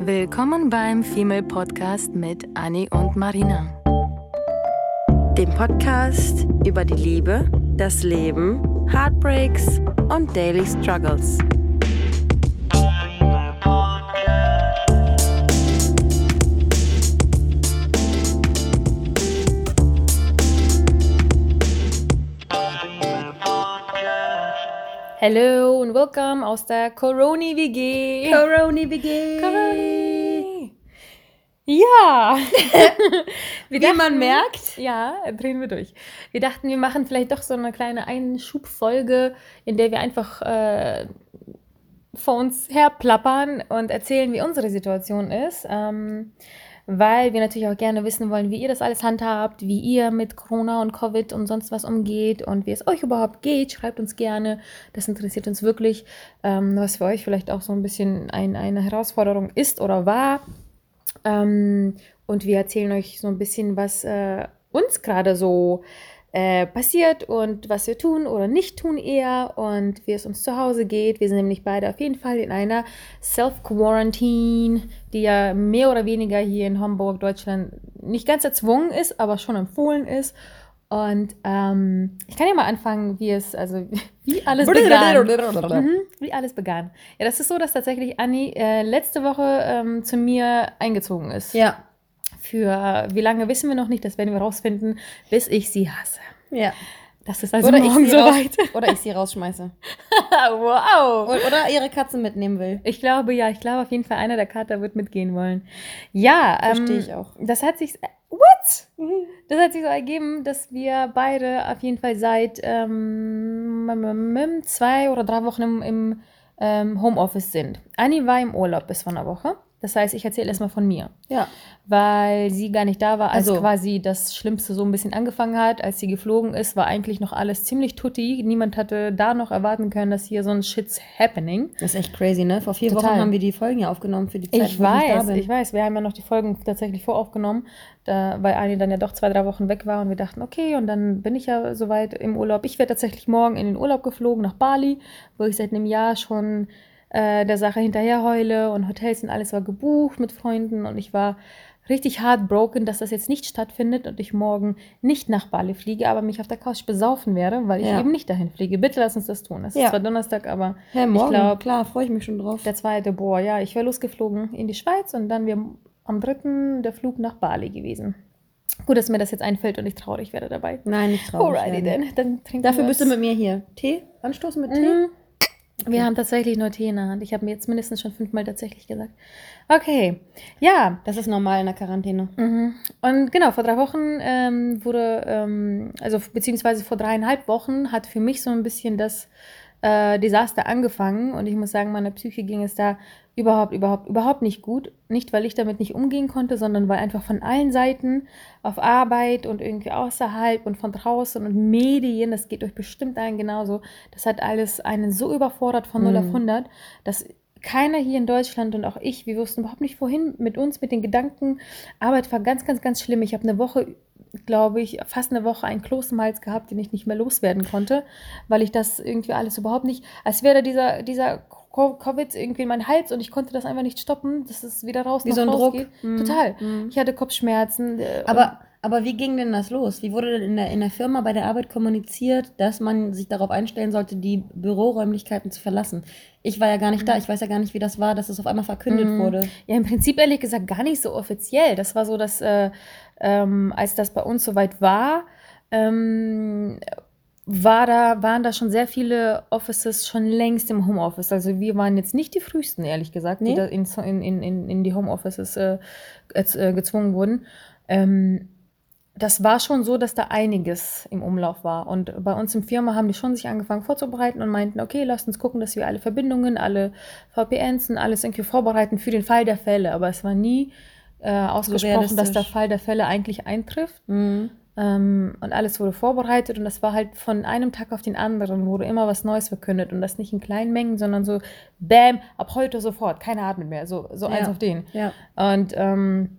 Willkommen beim Female Podcast mit Annie und Marina. Dem Podcast über die Liebe, das Leben, Heartbreaks und Daily Struggles. Hello und welcome aus der Coroni WG. Coroni WG. Coroni. Ja. Wie dachten, man merkt. Ja, drehen wir durch. Wir dachten, wir machen vielleicht doch so eine kleine Einschubfolge, in der wir einfach äh, vor uns herplappern und erzählen, wie unsere Situation ist. Ähm, weil wir natürlich auch gerne wissen wollen, wie ihr das alles handhabt, wie ihr mit Corona und Covid und sonst was umgeht und wie es euch überhaupt geht. Schreibt uns gerne. Das interessiert uns wirklich, ähm, was für euch vielleicht auch so ein bisschen ein, eine Herausforderung ist oder war. Ähm, und wir erzählen euch so ein bisschen, was äh, uns gerade so äh, passiert und was wir tun oder nicht tun eher und wie es uns zu Hause geht. Wir sind nämlich beide auf jeden Fall in einer Self-Quarantine, die ja mehr oder weniger hier in Hamburg, Deutschland nicht ganz erzwungen ist, aber schon empfohlen ist. Und ähm, ich kann ja mal anfangen, wie es, also wie alles begann. mhm, wie alles begann. Ja, das ist so, dass tatsächlich Anni äh, letzte Woche ähm, zu mir eingezogen ist. Ja. Für wie lange wissen wir noch nicht, das werden wir rausfinden, bis ich sie hasse. Ja. Das ist also Oder morgen ich, sie raus, soweit. oder ich sie rausschmeiße. wow. Oder ihre Katze mitnehmen will. Ich glaube, ja, ich glaube auf jeden Fall, einer der Kater wird mitgehen wollen. Ja, Verstehe ähm, ich auch. Das hat sich. What? Das hat sich so ergeben, dass wir beide auf jeden Fall seit ähm, zwei oder drei Wochen im, im ähm, Homeoffice sind. Anni war im Urlaub bis vor einer Woche. Das heißt, ich erzähle erstmal von mir. Ja. Weil sie gar nicht da war, als Also- quasi das Schlimmste so ein bisschen angefangen hat. Als sie geflogen ist, war eigentlich noch alles ziemlich tutti. Niemand hatte da noch erwarten können, dass hier so ein Shit's happening. Das ist echt crazy, ne? Vor vier Total. Wochen haben wir die Folgen ja aufgenommen für die Zeit, Ich wo nicht da weiß, bin. ich weiß. Wir haben ja noch die Folgen tatsächlich voraufgenommen, da, weil Ani dann ja doch zwei, drei Wochen weg war und wir dachten, okay, und dann bin ich ja soweit im Urlaub. Ich werde tatsächlich morgen in den Urlaub geflogen nach Bali, wo ich seit einem Jahr schon äh, der Sache hinterher heule und Hotels und alles war gebucht mit Freunden und ich war richtig heartbroken, dass das jetzt nicht stattfindet und ich morgen nicht nach Bali fliege, aber mich auf der Couch besaufen werde, weil ich Ja. eben nicht dahin fliege. Bitte lass uns das tun. Es Ja. ist zwar Donnerstag, aber Hä, morgen, ich glaube, klar, freue ich mich schon drauf. der zweite, boah, ja, ich wäre losgeflogen in die Schweiz und dann wir am dritten der Flug nach Bali gewesen. Gut, dass mir das jetzt einfällt und ich traurig werde dabei. Nein, nicht traurig. Alrighty werden. then, dann trinken Dafür bist du mit mir hier. Tee? Anstoßen mit Tee? Mhm. Wir haben tatsächlich nur Tee in der Hand. Ich habe mir jetzt mindestens schon fünfmal tatsächlich gesagt. Okay, ja. Das ist normal in der Quarantäne. Mhm. Und genau, vor drei Wochen ähm, wurde, ähm, also beziehungsweise vor dreieinhalb Wochen hat für mich so ein bisschen das äh, Desaster angefangen. Und ich muss sagen, meiner Psyche ging es da überhaupt, überhaupt, überhaupt nicht gut. Nicht, weil ich damit nicht umgehen konnte, sondern weil einfach von allen Seiten auf Arbeit und irgendwie außerhalb und von draußen und Medien, das geht euch bestimmt allen genauso, das hat alles einen so überfordert von 0 auf 100, dass keiner hier in Deutschland und auch ich, wir wussten überhaupt nicht, wohin mit uns, mit den Gedanken. Arbeit war ganz, ganz, ganz schlimm. Ich habe eine Woche, glaube ich, fast eine Woche einen Kloß im Hals gehabt, den ich nicht mehr loswerden konnte, weil ich das irgendwie alles überhaupt nicht, als wäre dieser, dieser Covid irgendwie in meinen Hals und ich konnte das einfach nicht stoppen, dass es wieder raus Wie noch so ein Druck. Mhm. Total. Mhm. Ich hatte Kopfschmerzen. äh, Aber, aber wie ging denn das los? Wie wurde denn in der, in der Firma bei der Arbeit kommuniziert, dass man sich darauf einstellen sollte, die Büroräumlichkeiten zu verlassen? Ich war ja gar nicht da. Ich weiß ja gar nicht, wie das war, dass es auf einmal verkündet Mhm. wurde. Ja, im Prinzip ehrlich gesagt gar nicht so offiziell. Das war so, dass äh, ähm, als das bei uns soweit war, ähm, war da, waren da schon sehr viele Offices schon längst im Homeoffice. Also wir waren jetzt nicht die frühesten, ehrlich gesagt, die Nee? da in, in, in- in, die Homeoffices äh, äh, gezwungen wurden. Ähm, das war schon so, dass da einiges im Umlauf war. Und bei uns im Firma haben die schon sich angefangen vorzubereiten und meinten, okay, lasst uns gucken, dass wir alle Verbindungen, alle VPNs und alles irgendwie vorbereiten für den Fall der Fälle. Aber es war nie äh, ausgesprochen, dass der. Fall der Fälle eigentlich eintrifft. Mhm. Ähm, und alles wurde vorbereitet und das war halt von einem Tag auf den anderen, wurde immer was Neues verkündet und das nicht in kleinen Mengen, sondern so, bam, ab heute sofort, keine atmet mehr, so, so Ja. eins auf den. Ja. Und ähm,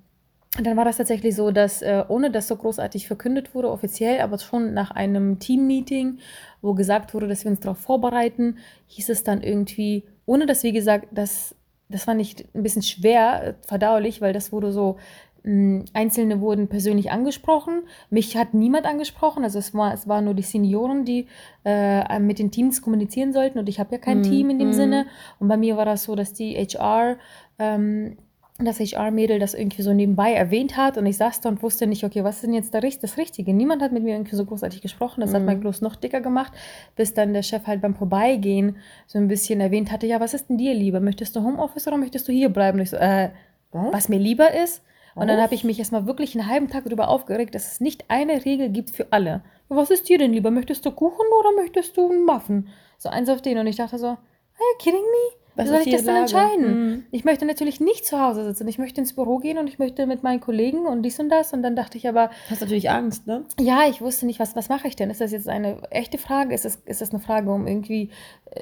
dann war das tatsächlich so, dass äh, ohne dass so großartig verkündet wurde, offiziell, aber schon nach einem Team-Meeting, wo gesagt wurde, dass wir uns darauf vorbereiten, hieß es dann irgendwie, ohne dass, wie gesagt, dass das fand ich ein bisschen schwer äh, verdaulich, weil das wurde so, Einzelne wurden persönlich angesprochen. Mich hat niemand angesprochen. Also es war, es waren nur die Senioren, die äh, mit den Teams kommunizieren sollten. Und ich habe ja kein Mhm, Team in dem mhm. Sinne. Und bei mir war das so, dass die HR, ähm, das HR-Mädel das irgendwie so nebenbei erwähnt hat. Und ich saß da und wusste nicht, okay, was ist denn jetzt das Richtige? Niemand hat mit mir irgendwie so großartig gesprochen. Das hat Mhm. mein Kloß noch dicker gemacht, bis dann der Chef halt beim Vorbeigehen so ein bisschen erwähnt hatte, ja, was ist denn dir lieber? Möchtest du Homeoffice oder möchtest du hier bleiben? Und ich so, äh, was mir lieber ist. Und dann habe ich mich erstmal wirklich einen halben Tag darüber aufgeregt, dass es nicht eine Regel gibt für alle. Was ist dir denn lieber? Möchtest du Kuchen oder möchtest du einen Muffin? So eins auf den. Und ich dachte so, are you kidding me? Wie Was soll ich das denn entscheiden? Mhm. Ich möchte natürlich nicht zu Hause sitzen. Ich möchte ins Büro gehen und ich möchte mit meinen Kollegen und dies und das. Und dann dachte ich aber, Hast natürlich Angst, ne? ja, ich wusste nicht, was, was mache ich denn? Ist das jetzt eine echte Frage? Ist das, ist das eine Frage, um irgendwie,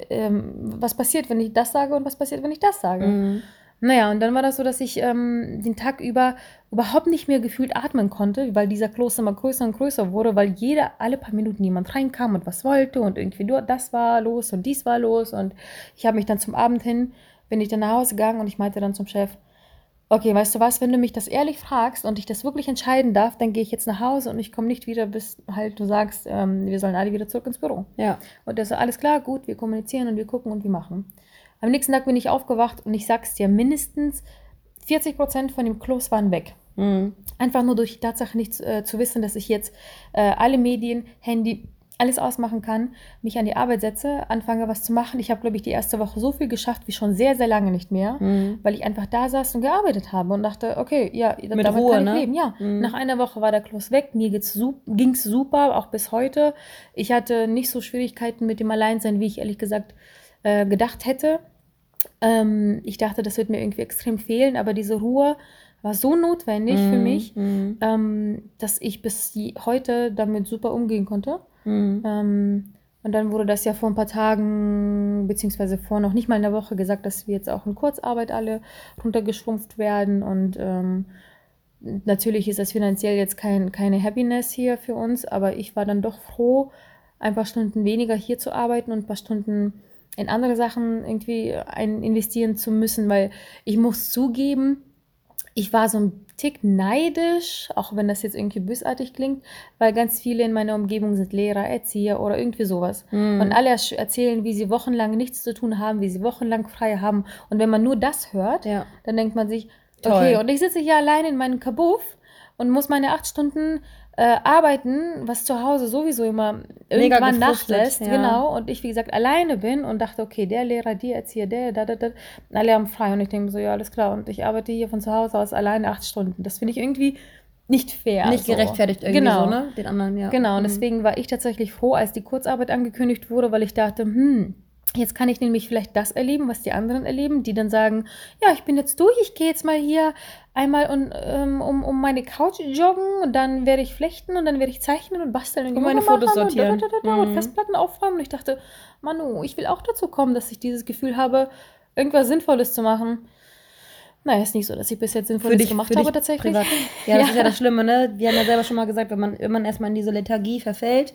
ähm, was passiert, wenn ich das sage und was passiert, wenn ich das sage? Mhm. Naja, und dann war das so, dass ich ähm, den Tag über überhaupt nicht mehr gefühlt atmen konnte, weil dieser Kloß immer größer und größer wurde, weil jeder, alle paar Minuten jemand reinkam und was wollte und irgendwie nur das war los und dies war los. Und ich habe mich dann zum Abend hin, bin ich dann nach Hause gegangen und ich meinte dann zum Chef, okay, weißt du was, wenn du mich das ehrlich fragst und ich das wirklich entscheiden darf, dann gehe ich jetzt nach Hause und ich komme nicht wieder, bis halt du sagst, ähm, wir sollen alle wieder zurück ins Büro. Ja. Und das ist alles klar, gut, wir kommunizieren und wir gucken und wir machen. Am nächsten Tag bin ich aufgewacht und ich sag's dir, mindestens 40 Prozent von dem Kloß waren weg. Mhm. Einfach nur durch die Tatsache nicht äh, zu wissen, dass ich jetzt äh, alle Medien, Handy, alles ausmachen kann, mich an die Arbeit setze, anfange was zu machen. Ich habe, glaube ich, die erste Woche so viel geschafft wie schon sehr, sehr lange nicht mehr, Mhm. weil ich einfach da saß und gearbeitet habe und dachte, okay, ja, damit Mit kann Ruhe, ich ne? leben. Ja, Mhm. nach einer Woche war der Kloß weg, mir ging es super, auch bis heute. Ich hatte nicht so Schwierigkeiten mit dem Alleinsein, wie ich ehrlich gesagt äh, gedacht hätte. Ähm, ich dachte, das wird mir irgendwie extrem fehlen, aber diese Ruhe war so notwendig für Mhm. mich, Mhm. ähm, dass ich bis heute damit super umgehen konnte. Mhm. Ähm, und dann wurde das ja vor ein paar Tagen, beziehungsweise vor noch nicht mal einer Woche gesagt, dass wir jetzt auch in Kurzarbeit alle runtergeschrumpft werden. Und ähm, natürlich ist das finanziell jetzt kein, keine Happiness hier für uns, aber ich war dann doch froh, ein paar Stunden weniger hier zu arbeiten und ein paar Stunden in andere Sachen irgendwie ein investieren zu müssen, weil ich muss zugeben, ich war so ein Tick neidisch, auch wenn das jetzt irgendwie bösartig klingt, weil ganz viele in meiner Umgebung sind Lehrer, Erzieher oder irgendwie sowas. Mhm. Und alle erzählen, wie sie wochenlang nichts zu tun haben, wie sie wochenlang frei haben. Und wenn man nur das hört, Ja. dann denkt man sich, Toll. okay, und ich sitze hier allein in meinem Kabuff und muss meine acht Stunden äh, arbeiten, was zu Hause sowieso immer irgendwann nachlässt. ja. Genau. Und ich, wie gesagt, alleine bin und dachte, okay, der Lehrer, die Erzieher, der, da, da, da, alle haben frei. Und ich denke so, ja, alles klar. Und ich arbeite hier von zu Hause aus alleine acht Stunden. Das finde ich irgendwie nicht fair. Nicht so. gerechtfertigt irgendwie genau. so, ne? Den anderen, ja. Genau, und Mhm. deswegen war ich tatsächlich froh, als die Kurzarbeit angekündigt wurde, weil ich dachte, hm, jetzt kann ich nämlich vielleicht das erleben, was die anderen erleben, die dann sagen, ja, ich bin jetzt durch, ich gehe jetzt mal hier einmal und, ähm, um, um meine Couch joggen und dann werde ich flechten und dann werde ich zeichnen und basteln und Und meine Fotos und, da, sortieren. da, da, da, und Mhm. Festplatten aufräumen. Und ich dachte, Manu, ich will auch dazu kommen, dass ich dieses Gefühl habe, irgendwas Sinnvolles zu machen. Naja, ist nicht so, dass ich bis jetzt Sinnvolles gemacht habe tatsächlich. Privat. Ja, das Ja. ist ja das Schlimme, ne? Wir haben ja selber schon mal gesagt, wenn man, wenn man erstmal in diese Lethargie verfällt,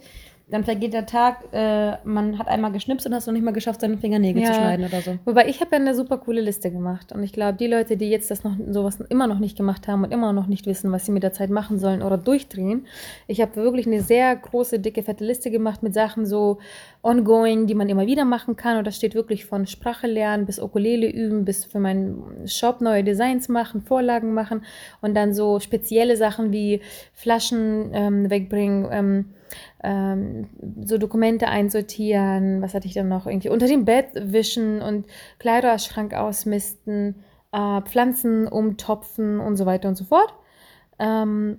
dann vergeht der Tag, äh, man hat einmal geschnipst und hast noch nicht mal geschafft, seine Fingernägel zu Ja. schneiden oder so. Wobei ich habe ja eine super coole Liste gemacht und ich glaube, die Leute, die jetzt das noch sowas immer noch nicht gemacht haben und immer noch nicht wissen, was sie mit der Zeit machen sollen oder durchdrehen, ich habe wirklich eine sehr große, dicke, fette Liste gemacht mit Sachen so ongoing, die man immer wieder machen kann und das steht wirklich von Sprache lernen bis Ukulele üben, bis für meinen Shop neue Designs machen, Vorlagen machen und dann so spezielle Sachen wie Flaschen ähm, wegbringen, ähm, ähm, so Dokumente einsortieren, was hatte ich dann noch irgendwie unter dem Bett wischen und Kleiderschrank ausmisten, äh, Pflanzen umtopfen und so weiter und so fort. Ähm,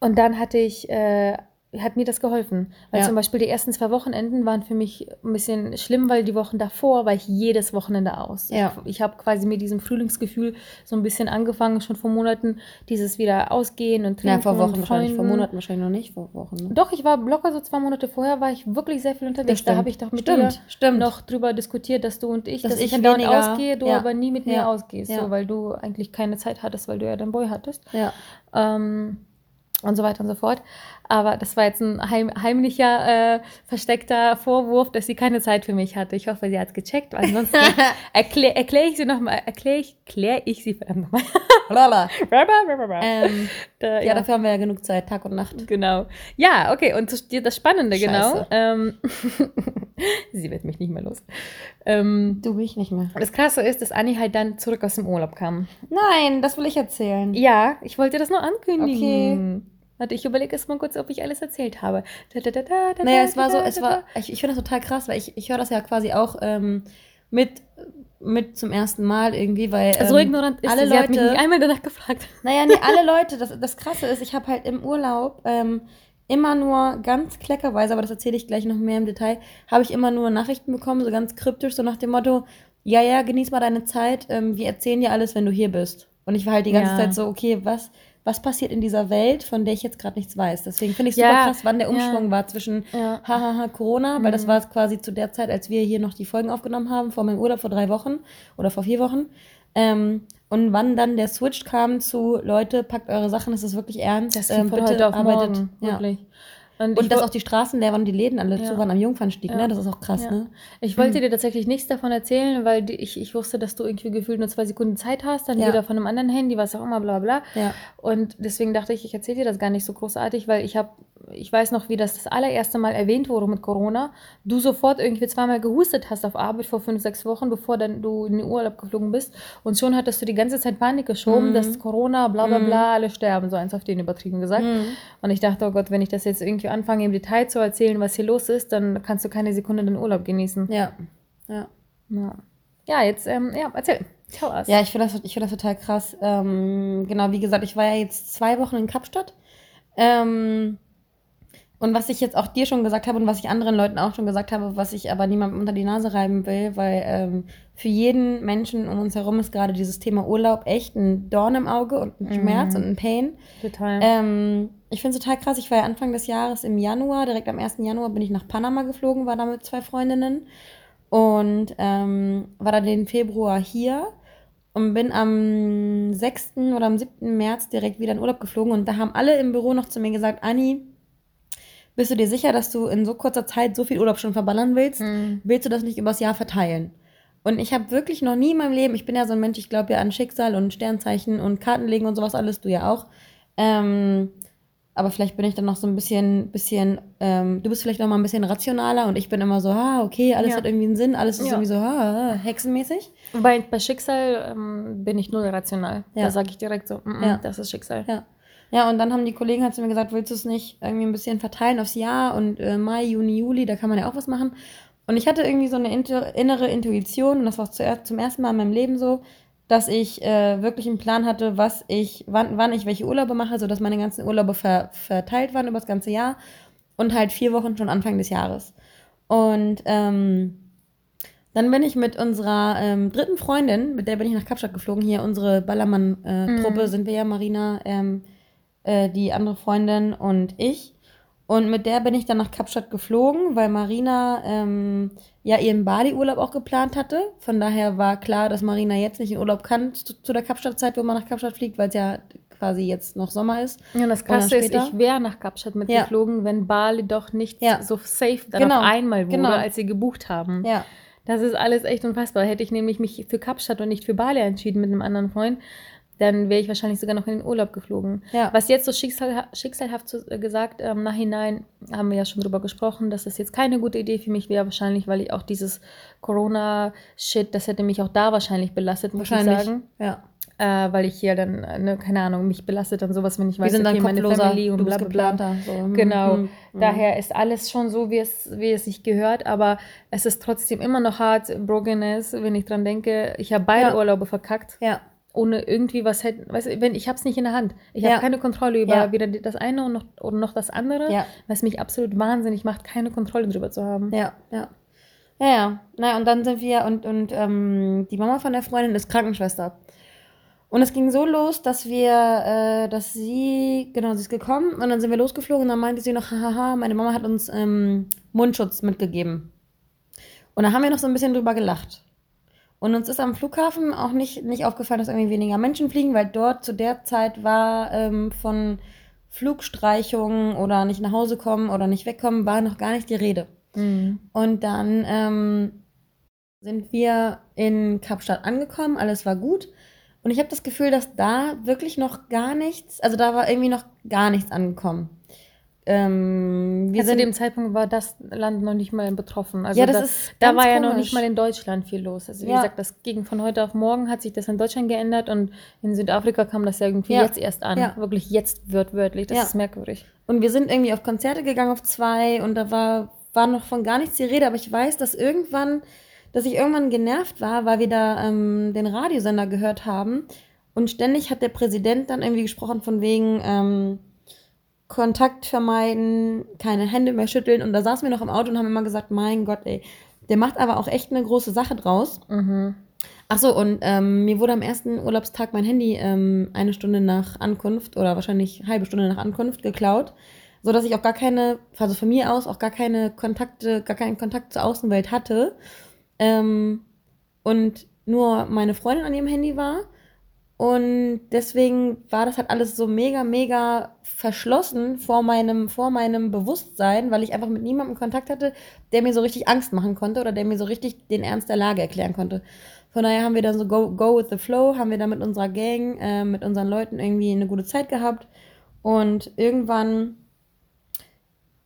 und dann hatte ich, äh, hat mir das geholfen. Weil Ja. zum Beispiel die ersten zwei Wochenenden waren für mich ein bisschen schlimm, weil die Wochen davor war ich jedes Wochenende aus. Ja. Ich, ich habe quasi mit diesem Frühlingsgefühl so ein bisschen angefangen, schon vor Monaten, dieses wieder ausgehen und trinken Ja, vor Wochen wahrscheinlich, vor. Monaten wahrscheinlich noch nicht, vor Wochen. Ne? Doch, ich war locker so zwei Monate vorher, war ich wirklich sehr viel unterwegs. Da habe ich doch mit Stimmt, dir stimmt. noch drüber diskutiert, dass du und ich, Dass dass, ich ich andauernd weniger- ausgehe, du ja. aber nie mit mir ausgehst, so, weil du eigentlich keine Zeit hattest, weil du ja deinen Boy hattest. Ja. Ähm, und so weiter und so fort. Aber das war jetzt ein heim, heimlicher, äh, versteckter Vorwurf, dass sie keine Zeit für mich hatte. Ich hoffe, sie hat gecheckt. Ansonsten erkläre erklär ich sie nochmal, erkläre ich, klär ich sie verdammt nochmal. ähm, da, ja. ja. dafür haben wir ja genug Zeit, Tag und Nacht. Genau. Ja, okay, und das Spannende, genau. Scheiße. genau. Ähm, sie wird mich nicht mehr los. Ähm, du mich nicht mehr. Das Krasse ist, dass Anni halt dann zurück aus dem Urlaub kam. Nein, das will ich erzählen. Ja, ich wollte das nur ankündigen. Okay. Warte, ich überlege erst mal kurz, ob ich alles erzählt habe. Da, da, da, naja, es war so, es war, ich, ich finde das total krass, weil ich, ich höre das ja quasi auch ähm, mit, mit zum ersten Mal irgendwie, weil. Ähm, so ignorant ist alle sie, Leute, hat mich nicht einmal danach gefragt. Naja, nee, alle Leute, das, das Krasse ist, ich habe halt im Urlaub ähm, immer nur ganz kleckerweise, aber das erzähle ich gleich noch mehr im Detail, habe ich immer nur Nachrichten bekommen, so ganz kryptisch, so nach dem Motto, ja, ja, genieß mal deine Zeit, ähm, wir erzählen dir alles, wenn du hier bist. Und ich war halt die ganze ja. Zeit so, okay, was, was passiert in dieser Welt, von der ich jetzt gerade nichts weiß. Deswegen finde ich super ja, krass, wann der Umschwung ja. war zwischen ja. hahaha Corona, weil mhm. das war quasi zu der Zeit, als wir hier noch die Folgen aufgenommen haben, vor meinem Urlaub vor drei Wochen oder vor vier Wochen. Ähm, und wann dann der Switch kam zu Leute, packt eure Sachen, das ist wirklich ernst. Das ähm, bitte heute auf arbeitet. Morgen, wirklich. Ja. Und, und dass auch die Straßen leer waren und die Läden alle ja. zu waren am Jungfernstieg, ne? ja. ne? Das ist auch krass, ja. ne? Ich wollte mhm. dir tatsächlich nichts davon erzählen, weil die, ich, ich wusste, dass du irgendwie gefühlt nur zwei Sekunden Zeit hast, dann wieder von einem anderen Handy, was auch immer, bla bla. Ja. Und deswegen dachte ich, ich erzähle dir das gar nicht so großartig, weil ich habe, ich weiß noch, wie das das allererste Mal erwähnt wurde mit Corona. Du sofort irgendwie zweimal gehustet hast auf Arbeit vor fünf, sechs Wochen, bevor dann du in den Urlaub geflogen bist. Und schon hattest du die ganze Zeit Panik geschoben, mhm. dass Corona, bla bla bla, mhm. alle sterben, so eins auf den übertrieben gesagt. Mhm. Und ich dachte, oh Gott, wenn ich das jetzt irgendwie anfange im Detail zu erzählen, was hier los ist, dann kannst du keine Sekunde den Urlaub genießen. Ja. Ja. Ja, ja jetzt, ähm, ja, erzähl. Tell us. Ja, ich finde das, find das total krass. Ähm, genau, wie gesagt, ich war ja jetzt zwei Wochen in Kapstadt. Ähm, und was ich jetzt auch dir schon gesagt habe und was ich anderen Leuten auch schon gesagt habe, was ich aber niemandem unter die Nase reiben will, weil ähm, für jeden Menschen um uns herum ist gerade dieses Thema Urlaub echt ein Dorn im Auge und ein Schmerz mhm. und ein Pain. Total. Ähm, ich finde es total krass. Ich war ja Anfang des Jahres im Januar, direkt am 1. Januar bin ich nach Panama geflogen, war da mit zwei Freundinnen und ähm, war dann den Februar hier und bin am 6. oder am 7. März direkt wieder in Urlaub geflogen und da haben alle im Büro noch zu mir gesagt, Anni, bist du dir sicher, dass du in so kurzer Zeit so viel Urlaub schon verballern willst? Mhm. Willst du das nicht übers Jahr verteilen? Und ich habe wirklich noch nie in meinem Leben, ich bin ja so ein Mensch, ich glaube ja an Schicksal und Sternzeichen und Kartenlegen und sowas alles, du ja auch. Ähm, aber vielleicht bin ich dann noch so ein bisschen, bisschen, ähm, du bist vielleicht noch mal ein bisschen rationaler und ich bin immer so, ah, okay, alles ja. hat irgendwie einen Sinn, alles ist ja. irgendwie so, ah, hexenmäßig. Bei, bei Schicksal ähm, bin ich null rational. Ja. Da sage ich direkt so, mm -mm, das ist Schicksal. Ja. Ja, und dann haben die Kollegen halt zu mir gesagt, willst du es nicht irgendwie ein bisschen verteilen aufs Jahr und äh, Mai, Juni, Juli, da kann man ja auch was machen. Und ich hatte irgendwie so eine innere Intuition, und das war zuerst, zum ersten Mal in meinem Leben so, dass ich äh, wirklich einen Plan hatte, was ich, wann, wann ich welche Urlaube mache, sodass meine ganzen Urlaube ver, verteilt waren über das ganze Jahr und halt vier Wochen schon Anfang des Jahres. Und ähm, dann bin ich mit unserer ähm, dritten Freundin, mit der bin ich nach Kapstadt geflogen, hier unsere Ballermann-Truppe äh, mhm. sind wir ja, Marina, ähm, äh, die andere Freundin und ich. Und mit der bin ich dann nach Kapstadt geflogen, weil Marina ähm, ja ihren Bali-Urlaub auch geplant hatte. Von daher war klar, dass Marina jetzt nicht in Urlaub kann zu, zu der Kapstadt-Zeit, wo man nach Kapstadt fliegt, weil es ja quasi jetzt noch Sommer ist. Ja, das Krasse ist, ich wäre nach Kapstadt mitgeflogen, ja. wenn Bali doch nicht ja. so safe dann genau. auf einmal wurde, genau. als sie gebucht haben. Ja. Das ist alles echt unfassbar. Hätte ich nämlich mich für Kapstadt und nicht für Bali entschieden mit einem anderen Freund, dann wäre ich wahrscheinlich sogar noch in den Urlaub geflogen. Ja. Was jetzt so schicksal, schicksalhaft zu, äh, gesagt, im ähm, Nachhinein haben wir ja schon drüber gesprochen, dass das jetzt keine gute Idee für mich wäre, wahrscheinlich, weil ich auch dieses Corona-Shit, das hätte mich auch da wahrscheinlich belastet, muss ich sagen. Ja. Äh, weil ich hier dann, ne, keine Ahnung, mich belastet dann sowas, wenn ich weiß, okay, meine Family und bla bla bla. So. Mhm, genau. Mhm. Daher ist alles schon so, wie es, wie es sich gehört, aber es ist trotzdem immer noch hart, Brokenness, wenn ich dran denke, ich habe beide ja. Urlaube verkackt. Ja ohne irgendwie was hätten, weißt du, wenn ich habe es nicht in der Hand. Ich ja. habe keine Kontrolle über ja. weder das eine und noch, oder noch das andere, ja. was mich absolut wahnsinnig macht, keine Kontrolle drüber zu haben. Ja, ja. Ja, ja. Na, und dann sind wir, und, und ähm, die Mama von der Freundin ist Krankenschwester. Und es ging so los, dass wir, äh, dass sie, genau, sie ist gekommen und dann sind wir losgeflogen und dann meinte sie noch, hahaha, meine Mama hat uns ähm, Mundschutz mitgegeben. Und da haben wir noch so ein bisschen drüber gelacht. Und uns ist am Flughafen auch nicht, nicht aufgefallen, dass irgendwie weniger Menschen fliegen, weil dort zu der Zeit war ähm, von, Flugstreichungen oder nicht nach Hause kommen oder nicht wegkommen, war noch gar nicht die Rede. Mhm. Und dann ähm, sind wir in Kapstadt angekommen, alles war gut. Und ich habe das Gefühl, dass da wirklich noch gar nichts, also da war irgendwie noch gar nichts angekommen. Ähm, wir Also zu dem Zeitpunkt war das Land noch nicht mal betroffen. Also Ja, das da, ist da war ja noch nicht mal in Deutschland viel los. Also wie Ja. gesagt, das ging von heute auf morgen, hat sich das in Deutschland geändert und in Südafrika kam das ja irgendwie Ja. jetzt erst an. Ja. Wirklich jetzt wird wörtlich. Das ist merkwürdig. Und wir sind irgendwie auf Konzerte gegangen, auf zwei, und da war, war noch von gar nichts die Rede, aber ich weiß, dass irgendwann, dass ich irgendwann genervt war, weil wir da ähm, den Radiosender gehört haben. Und ständig hat der Präsident dann irgendwie gesprochen von wegen ähm, Kontakt vermeiden, keine Hände mehr schütteln. Und da saßen wir noch im Auto und haben immer gesagt, mein Gott, ey, der macht aber auch echt eine große Sache draus. Mhm. Ach so, und ähm, mir wurde am ersten Urlaubstag mein Handy ähm, eine Stunde nach Ankunft oder wahrscheinlich halbe Stunde nach Ankunft geklaut, so dass ich auch gar keine, also von mir aus auch gar keine Kontakte, gar keinen Kontakt zur Außenwelt hatte ähm, und nur meine Freundin an ihrem Handy war und deswegen war das halt alles so mega, mega verschlossen vor meinem, vor meinem Bewusstsein, weil ich einfach mit niemandem Kontakt hatte, der mir so richtig Angst machen konnte oder der mir so richtig den Ernst der Lage erklären konnte. Von daher haben wir dann so go, go with the flow, haben wir da mit unserer Gang, äh, mit unseren Leuten irgendwie eine gute Zeit gehabt. Und irgendwann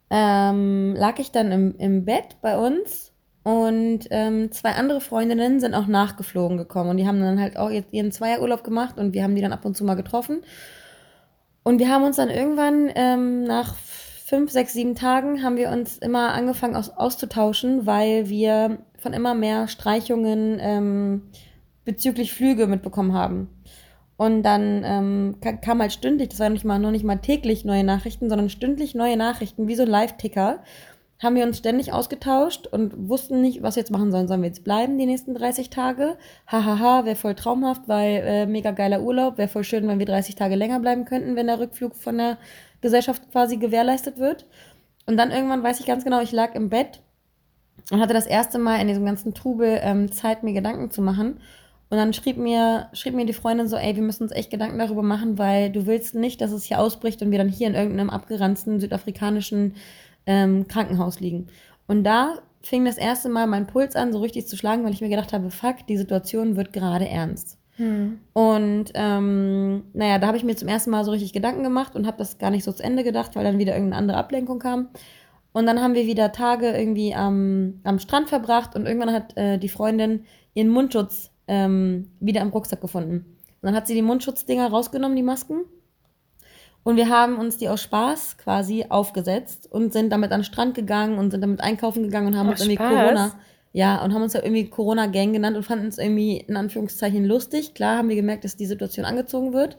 ähm, lag ich dann im, im Bett bei uns und ähm, zwei andere Freundinnen sind auch nachgeflogen gekommen und die haben dann halt auch ihren Zweierurlaub gemacht und wir haben die dann ab und zu mal getroffen. Und wir haben uns dann irgendwann ähm, nach fünf, sechs, sieben Tagen haben wir uns immer angefangen aus, auszutauschen, weil wir von immer mehr Streichungen ähm, bezüglich Flüge mitbekommen haben. Und dann ähm, ka- kam halt stündlich, das war nicht mal, noch nicht mal täglich neue Nachrichten, sondern stündlich neue Nachrichten, wie so ein Live-Ticker. Haben wir uns ständig ausgetauscht und wussten nicht, was wir jetzt machen sollen. Sollen wir jetzt bleiben die nächsten 30 Tage? Hahaha, wäre voll traumhaft, weil äh, mega geiler Urlaub. Wäre voll schön, wenn wir 30 Tage länger bleiben könnten, wenn der Rückflug von der Gesellschaft quasi gewährleistet wird. Und dann irgendwann weiß ich ganz genau, ich lag im Bett und hatte das erste Mal in diesem ganzen Trubel ähm, Zeit, mir Gedanken zu machen. Und dann schrieb mir, schrieb mir die Freundin so, ey, wir müssen uns echt Gedanken darüber machen, weil du willst nicht, dass es hier ausbricht und wir dann hier in irgendeinem abgeranzten südafrikanischen ähm, Krankenhaus liegen. Und da fing das erste Mal mein Puls an, so richtig zu schlagen, weil ich mir gedacht habe, fuck, die Situation wird gerade ernst. Hm. Und ähm, naja, da habe ich mir zum ersten Mal so richtig Gedanken gemacht und habe das gar nicht so zu Ende gedacht, weil dann wieder irgendeine andere Ablenkung kam. Und dann haben wir wieder Tage irgendwie am, am Strand verbracht und irgendwann hat äh, die Freundin ihren Mundschutz ähm, wieder im Rucksack gefunden. Und dann hat sie die Mundschutzdinger rausgenommen, die Masken. Und wir haben uns die aus Spaß quasi aufgesetzt und sind damit an den Strand gegangen und sind damit einkaufen gegangen und haben Aus uns irgendwie Spaß? Corona. Ja, und haben uns ja irgendwie Corona-Gang genannt und fanden es irgendwie in Anführungszeichen lustig. Klar haben wir gemerkt, dass die Situation angezogen wird.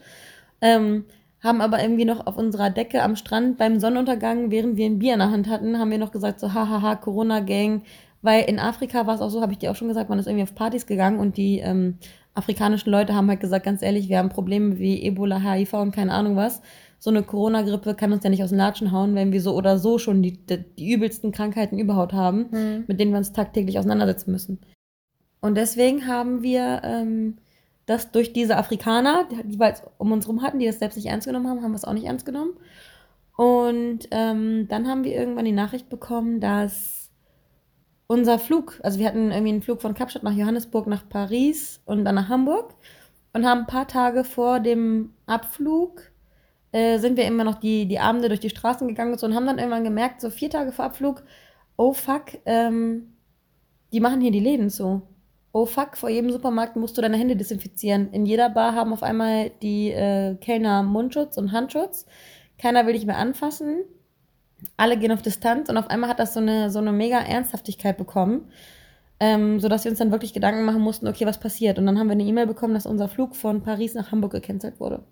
Ähm, haben aber irgendwie noch auf unserer Decke am Strand beim Sonnenuntergang, während wir ein Bier in der Hand hatten, haben wir noch gesagt, so hahaha, Corona-Gang. Weil in Afrika war es auch so, habe ich dir auch schon gesagt, man ist irgendwie auf Partys gegangen und die ähm, afrikanischen Leute haben halt gesagt, ganz ehrlich, wir haben Probleme wie Ebola, HIV und keine Ahnung was. So eine Corona-Grippe kann uns ja nicht aus den Latschen hauen, wenn wir so oder so schon die, die, die übelsten Krankheiten überhaupt haben, Hm. mit denen wir uns tagtäglich auseinandersetzen müssen. Und deswegen haben wir ähm, das durch diese Afrikaner, die wir jetzt um uns rum hatten, die das selbst nicht ernst genommen haben, haben wir es auch nicht ernst genommen. Und ähm, dann haben wir irgendwann die Nachricht bekommen, dass unser Flug, also wir hatten irgendwie einen Flug von Kapstadt nach Johannesburg, nach Paris und dann nach Hamburg und haben ein paar Tage vor dem Abflug äh, sind wir immer noch die, die Abende durch die Straßen gegangen und so und haben dann irgendwann gemerkt, so vier Tage vor Abflug, oh fuck, ähm, die machen hier die Läden zu. Oh fuck, vor jedem Supermarkt musst du deine Hände desinfizieren. In jeder Bar haben auf einmal die äh, Kellner Mundschutz und Handschutz. Keiner will dich mehr anfassen. Alle gehen auf Distanz und auf einmal hat das so eine, so eine mega Ernsthaftigkeit bekommen, ähm, sodass wir uns dann wirklich Gedanken machen mussten, okay, was passiert? Und dann haben wir eine E-Mail bekommen, dass unser Flug von Paris nach Hamburg gecancelt wurde.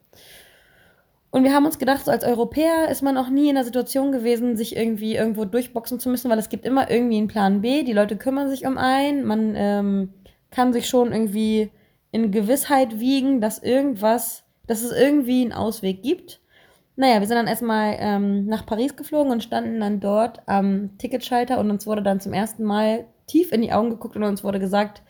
Und wir haben uns gedacht, so als Europäer ist man noch nie in der Situation gewesen, sich irgendwie irgendwo durchboxen zu müssen, weil es gibt immer irgendwie einen Plan B. Die Leute kümmern sich um einen. Man ähm, kann sich schon irgendwie in Gewissheit wiegen, dass irgendwas, dass es irgendwie einen Ausweg gibt. Naja, wir sind dann erstmal ähm, nach Paris geflogen und standen dann dort am Ticketschalter und uns wurde dann zum ersten Mal tief in die Augen geguckt und uns wurde gesagt,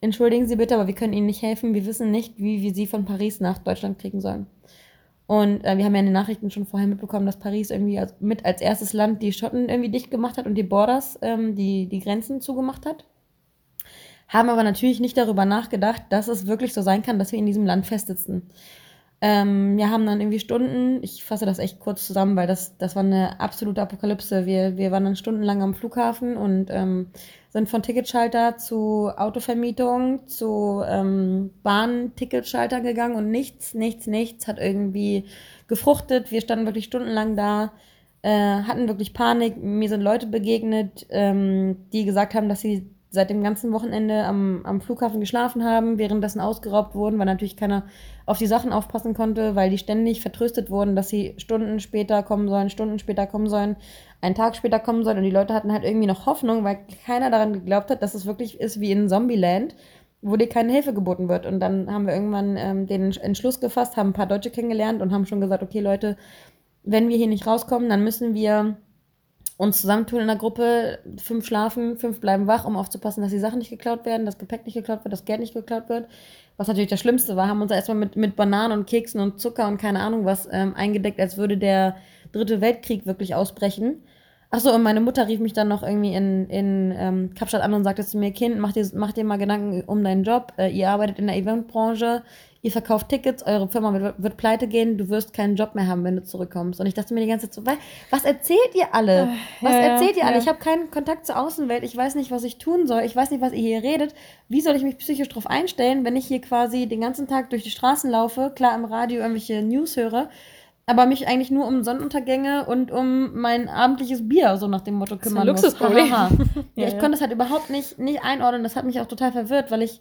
entschuldigen Sie bitte, aber wir können Ihnen nicht helfen. Wir wissen nicht, wie wir Sie von Paris nach Deutschland kriegen sollen. Und äh, wir haben ja in den Nachrichten schon vorher mitbekommen, dass Paris irgendwie als, mit als erstes Land die Schotten irgendwie dicht gemacht hat und die Borders, ähm, die, die Grenzen zugemacht hat. Haben aber natürlich nicht darüber nachgedacht, dass es wirklich so sein kann, dass wir in diesem Land festsitzen. Ähm, wir haben dann irgendwie Stunden, ich fasse das echt kurz zusammen, weil das, das war eine absolute Apokalypse. Wir, wir waren dann stundenlang am Flughafen und ähm, sind von Ticketschalter zu Autovermietung zu ähm, Bahnticketschaltern gegangen und nichts, nichts, nichts hat irgendwie gefruchtet. Wir standen wirklich stundenlang da, äh, hatten wirklich Panik. Mir sind Leute begegnet, ähm, die gesagt haben, dass sie seit dem ganzen Wochenende am, am Flughafen geschlafen haben, währenddessen ausgeraubt wurden, weil natürlich keiner auf die Sachen aufpassen konnte, weil die ständig vertröstet wurden, dass sie Stunden später kommen sollen, Stunden später kommen sollen, einen Tag später kommen sollen. Und die Leute hatten halt irgendwie noch Hoffnung, weil keiner daran geglaubt hat, dass es wirklich ist wie in Zombieland, wo dir keine Hilfe geboten wird. Und dann haben wir irgendwann ähm, den Entschluss gefasst, haben ein paar Deutsche kennengelernt und haben schon gesagt, okay Leute, wenn wir hier nicht rauskommen, dann müssen wir uns zusammentun in der Gruppe, fünf schlafen, fünf bleiben wach, um aufzupassen, dass die Sachen nicht geklaut werden, das Gepäck nicht geklaut wird, das Geld nicht geklaut wird. Was natürlich das Schlimmste war, haben uns erstmal mit, mit Bananen und Keksen und Zucker und keine Ahnung was ähm, eingedeckt, als würde der dritte Weltkrieg wirklich ausbrechen. Achso, und meine Mutter rief mich dann noch irgendwie in, in ähm, Kapstadt an und sagte zu mir, Kind, mach dir, mach dir mal Gedanken um deinen Job. Äh, ihr arbeitet in der Eventbranche, ihr verkauft Tickets, eure Firma wird, wird pleite gehen, du wirst keinen Job mehr haben, wenn du zurückkommst. Und ich dachte mir die ganze Zeit so, was erzählt ihr alle? Was ja, erzählt ihr alle? ja. Ich habe keinen Kontakt zur Außenwelt, ich weiß nicht, was ich tun soll, ich weiß nicht, was ihr hier redet. Wie soll ich mich psychisch drauf einstellen, wenn ich hier quasi den ganzen Tag durch die Straßen laufe, klar im Radio irgendwelche News höre, aber mich eigentlich nur um Sonnenuntergänge und um mein abendliches Bier, so nach dem Motto, ist ein kümmern muss. Luxusproblem. Ja, ich ja. konnte das halt überhaupt nicht, nicht einordnen. Das hat mich auch total verwirrt, weil ich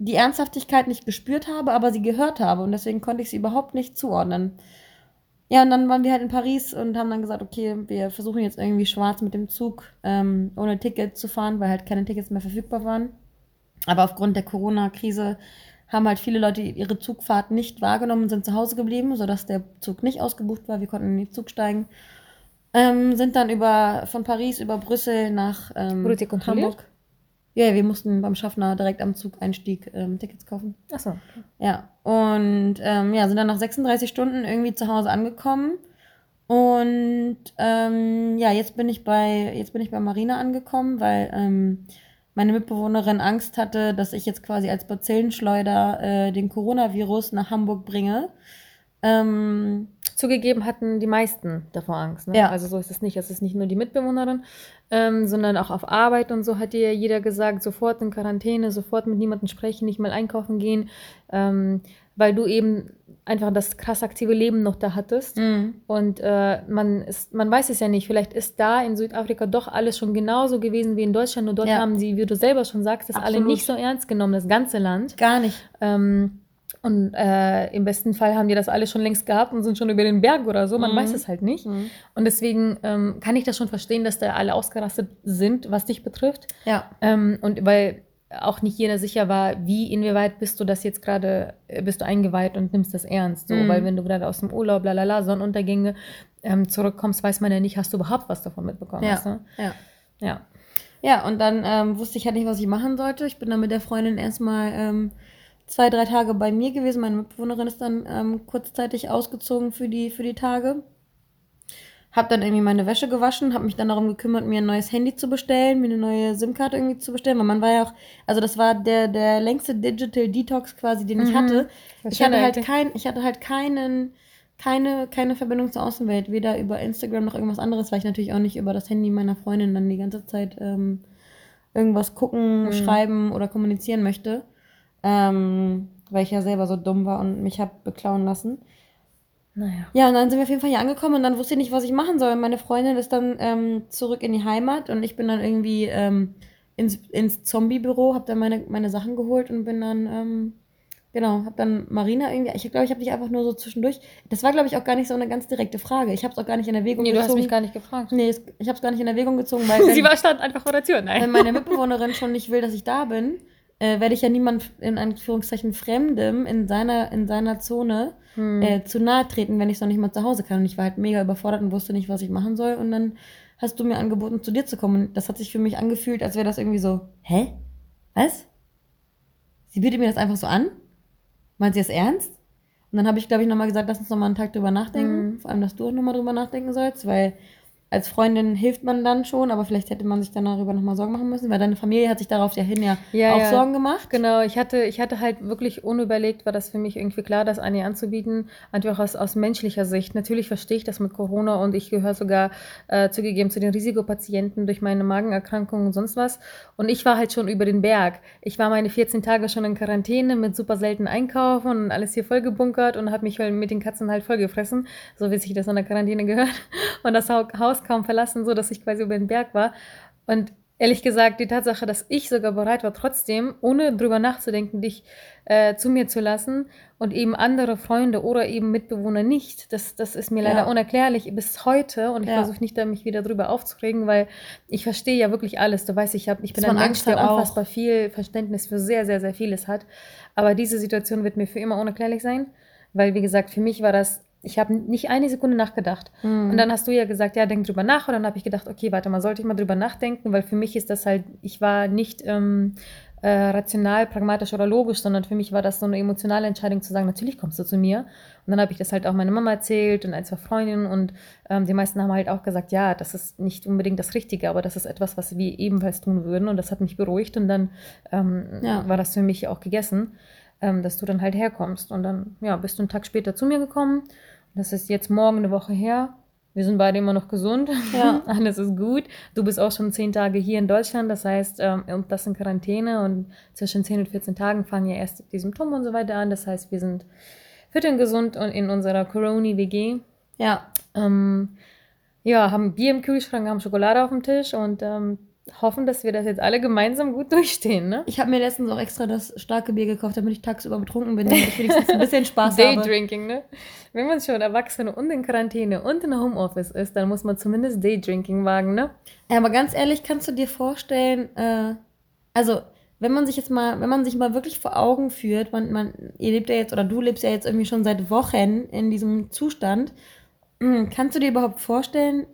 die Ernsthaftigkeit nicht gespürt habe, aber sie gehört habe und deswegen konnte ich sie überhaupt nicht zuordnen. Ja, und dann waren wir halt in Paris und haben dann gesagt, okay, wir versuchen jetzt irgendwie schwarz mit dem Zug ähm, ohne Ticket zu fahren, weil halt keine Tickets mehr verfügbar waren. Aber aufgrund der Corona-Krise haben halt viele Leute ihre Zugfahrt nicht wahrgenommen und sind zu Hause geblieben, sodass der Zug nicht ausgebucht war. Wir konnten in den Zug steigen. Ähm, sind dann über, von Paris über Brüssel nach ähm? Hamburg. Ja, wir mussten beim Schaffner direkt am Zugeinstieg ähm, Tickets kaufen. Achso. Ja, und ähm, ja, sind dann nach 36 Stunden irgendwie zu Hause angekommen. Und ähm, ja, jetzt bin ich bei, jetzt bin ich bei Marina angekommen, weil ähm, meine Mitbewohnerin Angst hatte, dass ich jetzt quasi als Bazillenschleuder äh, den Coronavirus nach Hamburg bringe. Ähm, Zugegeben hatten die meisten davor Angst. Ne? Ja. Also so ist es nicht. Es ist nicht nur die Mitbewohnerin, ähm, sondern auch auf Arbeit und so hat dir jeder gesagt, sofort in Quarantäne, sofort mit niemandem sprechen, nicht mal einkaufen gehen, ähm, weil du eben einfach das krass aktive Leben noch da hattest. mh, Und äh, man, ist, man weiß es ja nicht, vielleicht ist da in Südafrika doch alles schon genauso gewesen wie in Deutschland. Nur dort Ja. haben sie, wie du selber schon sagst, das alle Absolut. nicht so ernst genommen, das ganze Land. gar nicht. Ähm, und äh, im besten Fall haben die das alle schon längst gehabt und sind schon über den Berg oder so. Man Mhm. weiß es halt nicht. Und deswegen ähm, kann ich das schon verstehen, dass da alle ausgerastet sind, was dich betrifft. Ja, Ähm, und weil auch nicht jeder sicher war, wie, inwieweit bist du das jetzt gerade, äh, bist du eingeweiht und nimmst das ernst. So, Mhm. weil wenn du gerade aus dem Urlaub, lalala, Sonnenuntergänge ähm, zurückkommst, weiß man ja nicht, hast du überhaupt was davon mitbekommen. Ja. du? ja. ja. Ja, und dann ähm, wusste ich halt nicht, was ich machen sollte. Ich bin dann mit der Freundin erstmal ähm, zwei, drei Tage bei mir gewesen. Meine Mitbewohnerin ist dann ähm, kurzzeitig ausgezogen für die, für die Tage. Hab dann irgendwie meine Wäsche gewaschen, hab mich dann darum gekümmert, mir ein neues Handy zu bestellen, mir eine neue SIM-Karte irgendwie zu bestellen, weil man war ja auch, also das war der, der längste Digital Detox quasi, den ich Mhm. hatte. Was Ich hatte halt kein, ich hatte halt keinen, keine, keine Verbindung zur Außenwelt, weder über Instagram noch irgendwas anderes, weil ich natürlich auch nicht über das Handy meiner Freundin dann die ganze Zeit ähm, irgendwas gucken, Mhm. schreiben oder kommunizieren möchte. Ähm, weil ich ja selber so dumm war und mich hab beklauen lassen. Naja. Ja, und dann sind wir auf jeden Fall hier angekommen und dann wusste ich nicht, was ich machen soll. Meine Freundin ist dann ähm, zurück in die Heimat und ich bin dann irgendwie ähm, ins, ins Zombie-Büro, habe dann meine, meine Sachen geholt und bin dann, ähm, genau, habe dann Marina irgendwie, ich glaube, ich habe dich einfach nur so zwischendurch, das war, glaube ich, auch gar nicht so eine ganz direkte Frage. Ich habe es auch gar nicht in Erwägung Nee, du hast gezogen. mich gar nicht gefragt. nee, ich habe es gar nicht in Erwägung gezogen, weil wenn, Sie war stand einfach vor der Tür. wenn Nein. meine Mitbewohnerin schon nicht will, dass ich da bin, äh, werde ich ja niemand in Anführungszeichen Fremdem in seiner, in seiner Zone Hm. äh, zu nahe treten, wenn ich noch nicht mal zu Hause kann. Und ich war halt mega überfordert und wusste nicht, was ich machen soll. Und dann hast du mir angeboten, zu dir zu kommen. Und das hat sich für mich angefühlt, als wäre das irgendwie so, hä? Was? Sie bietet mir das einfach so an? Meint sie das ernst? Und dann habe ich, glaube ich, nochmal gesagt, lass uns nochmal einen Tag drüber nachdenken. Mhm. Vor allem, dass du auch nochmal drüber nachdenken sollst, weil als Freundin hilft man dann schon, aber vielleicht hätte man sich dann darüber nochmal Sorgen machen müssen, weil deine Familie hat sich darauf ja hin ja, Ja, auch ja. Sorgen gemacht. Genau, ich hatte, ich hatte halt wirklich unüberlegt, war das für mich irgendwie klar, das Annie anzubieten, einfach aus, aus menschlicher Sicht. Natürlich verstehe ich das mit Corona und ich gehöre sogar äh, zugegeben zu den Risikopatienten durch meine Magenerkrankung und sonst was. Und ich war halt schon über den Berg. Ich war meine 14 Tage schon in Quarantäne mit super selten einkaufen und alles hier vollgebunkert und habe mich halt mit den Katzen halt vollgefressen, so wie sich das in der Quarantäne gehört. Und das Hau- Haus kaum verlassen, so dass ich quasi über den Berg war. Und ehrlich gesagt, die Tatsache, dass ich sogar bereit war, trotzdem, ohne drüber nachzudenken, dich äh, zu mir zu lassen und eben andere Freunde oder eben Mitbewohner nicht, das, das ist mir leider Ja. unerklärlich bis heute und ich Ja. versuche nicht, da mich wieder drüber aufzuregen, weil ich verstehe ja wirklich alles. Du weißt, ich, hab, ich bin ein Mensch, der auch. unfassbar viel Verständnis für sehr, sehr, sehr vieles hat. Aber diese Situation wird mir für immer unerklärlich sein, weil, wie gesagt, für mich war das, ich habe nicht eine Sekunde nachgedacht. Mhm. Und dann hast du ja gesagt, ja, denk drüber nach. Und dann habe ich gedacht, okay, warte mal, sollte ich mal drüber nachdenken, weil für mich ist das halt, ich war nicht ähm, äh, rational, pragmatisch oder logisch, sondern für mich war das so eine emotionale Entscheidung zu sagen, natürlich kommst du zu mir. Und dann habe ich das halt auch meiner Mama erzählt und ein, zwei Freundinnen und ähm, die meisten haben halt auch gesagt, ja, das ist nicht unbedingt das Richtige, aber das ist etwas, was wir ebenfalls tun würden. Und das hat mich beruhigt und dann ähm, Ja. war das für mich auch gegessen, ähm, dass du dann halt herkommst. Und dann, ja, bist du einen Tag später zu mir gekommen. Das ist jetzt morgen eine Woche her. Wir sind beide immer noch gesund. Ja. Alles ist gut. Du bist auch schon zehn Tage hier in Deutschland. Das heißt, ähm, und das in Quarantäne. Und zwischen 10 und 14 Tagen fangen ja erst die Symptome und so weiter an. Das heißt, wir sind fit und gesund und in unserer Corona-WG. Ja, Ähm, ja, haben Bier im Kühlschrank, haben Schokolade auf dem Tisch und ähm, hoffen, dass wir das jetzt alle gemeinsam gut durchstehen. Ne? ich habe mir letztens auch extra das starke Bier gekauft, damit ich tagsüber betrunken bin, damit ich wenigstens ein bisschen Spaß habe. Daydrinking, ne? Wenn man schon Erwachsene und in Quarantäne und in Homeoffice ist, dann muss man zumindest Daydrinking wagen, ne? Ja, aber ganz ehrlich, kannst du dir vorstellen, äh, also wenn man sich jetzt mal, wenn man sich mal wirklich vor Augen führt, man, man, ihr lebt ja jetzt oder du lebst ja jetzt irgendwie schon seit Wochen in diesem Zustand, mm, kannst du dir überhaupt vorstellen,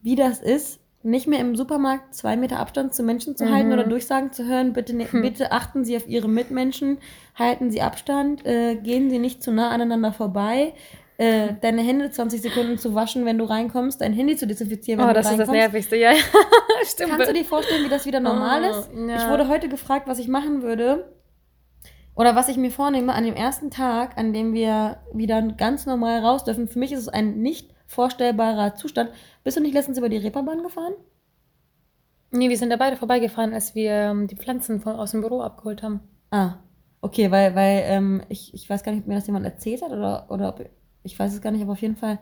wie das ist, nicht mehr im Supermarkt zwei Meter Abstand zu Menschen zu halten Mhm. oder Durchsagen zu hören, bitte, ne, bitte achten Sie auf Ihre Mitmenschen, halten Sie Abstand, äh, gehen Sie nicht zu nah aneinander vorbei, äh, deine Hände 20 Sekunden zu waschen, wenn du reinkommst, dein Handy zu desinfizieren, wenn Oh, du das ist das reinkommst. Nervigste, ja. Stimmt. Kannst du dir vorstellen, wie das wieder normal Oh, ist? ja. Ich wurde heute gefragt, was ich machen würde oder was ich mir vornehme an dem ersten Tag, an dem wir wieder ganz normal raus dürfen. Für mich ist es ein nicht vorstellbarer Zustand. Bist du nicht letztens über die Reeperbahn gefahren? Nee, wir sind da beide vorbeigefahren, als wir ähm, die Pflanzen von, aus dem Büro abgeholt haben. Ah, okay, weil, weil ähm, ich, ich weiß gar nicht, ob mir das jemand erzählt hat oder, oder ob, ich weiß es gar nicht, aber auf jeden Fall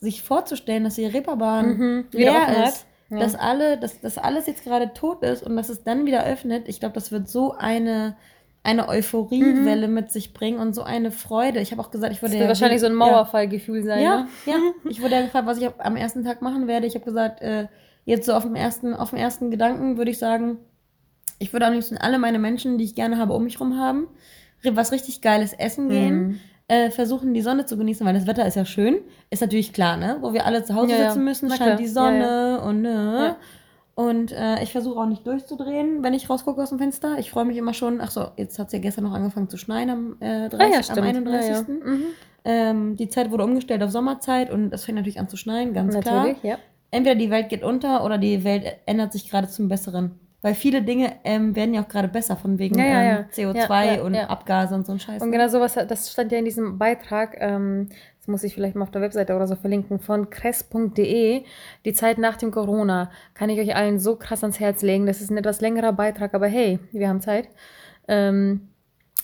sich vorzustellen, dass die Reeperbahn Mhm, leer ist, Ja. dass alle, dass, dass alles jetzt gerade tot ist und dass es dann wieder öffnet, ich glaube, das wird so eine, eine Euphoriewelle mit sich bringen und so eine Freude. Ich habe auch gesagt, ich Mhm. Das würde wird wahrscheinlich so ein ja, Mauerfallgefühl sein, ja, ne? ja. Ich wurde ja gefragt, was ich am ersten Tag machen werde. Ich habe gesagt, äh, jetzt so auf dem ersten, auf dem ersten Gedanken würde ich sagen, ich würde am liebsten alle meine Menschen, die ich gerne habe, um mich rum haben, was richtig geiles essen gehen, Mhm. äh, versuchen die Sonne zu genießen, weil das Wetter ist ja schön, ist natürlich klar, ne? Wo wir alle zu Hause Ja, ja. sitzen müssen, scheint die Ja, Sonne und ne. Und äh, ich versuche auch nicht durchzudrehen, wenn ich rausgucke aus dem Fenster. Ich freue mich immer schon. Ach so, jetzt hat es ja gestern noch angefangen zu schneien am, äh, 30, Ah, ja, am stimmt. 31. Ja, ja. Mhm. Ähm, die Zeit wurde umgestellt auf Sommerzeit und es fängt natürlich an zu schneien, ganz klar. Natürlich, ja. Entweder die Welt geht unter oder die Welt ändert sich gerade zum Besseren. Weil viele Dinge ähm, werden ja auch gerade besser, von wegen Ja, ja, ähm, ja. CO2 Ja, ja, und. Abgase und so ein Scheiß. Und ne? genau sowas, das stand ja in diesem Beitrag, ähm, das muss ich vielleicht mal auf der Webseite oder so verlinken, von kress.de, die Zeit nach dem Corona. Kann ich euch allen so krass ans Herz legen. Das ist ein etwas längerer Beitrag, aber hey, wir haben Zeit. Ähm,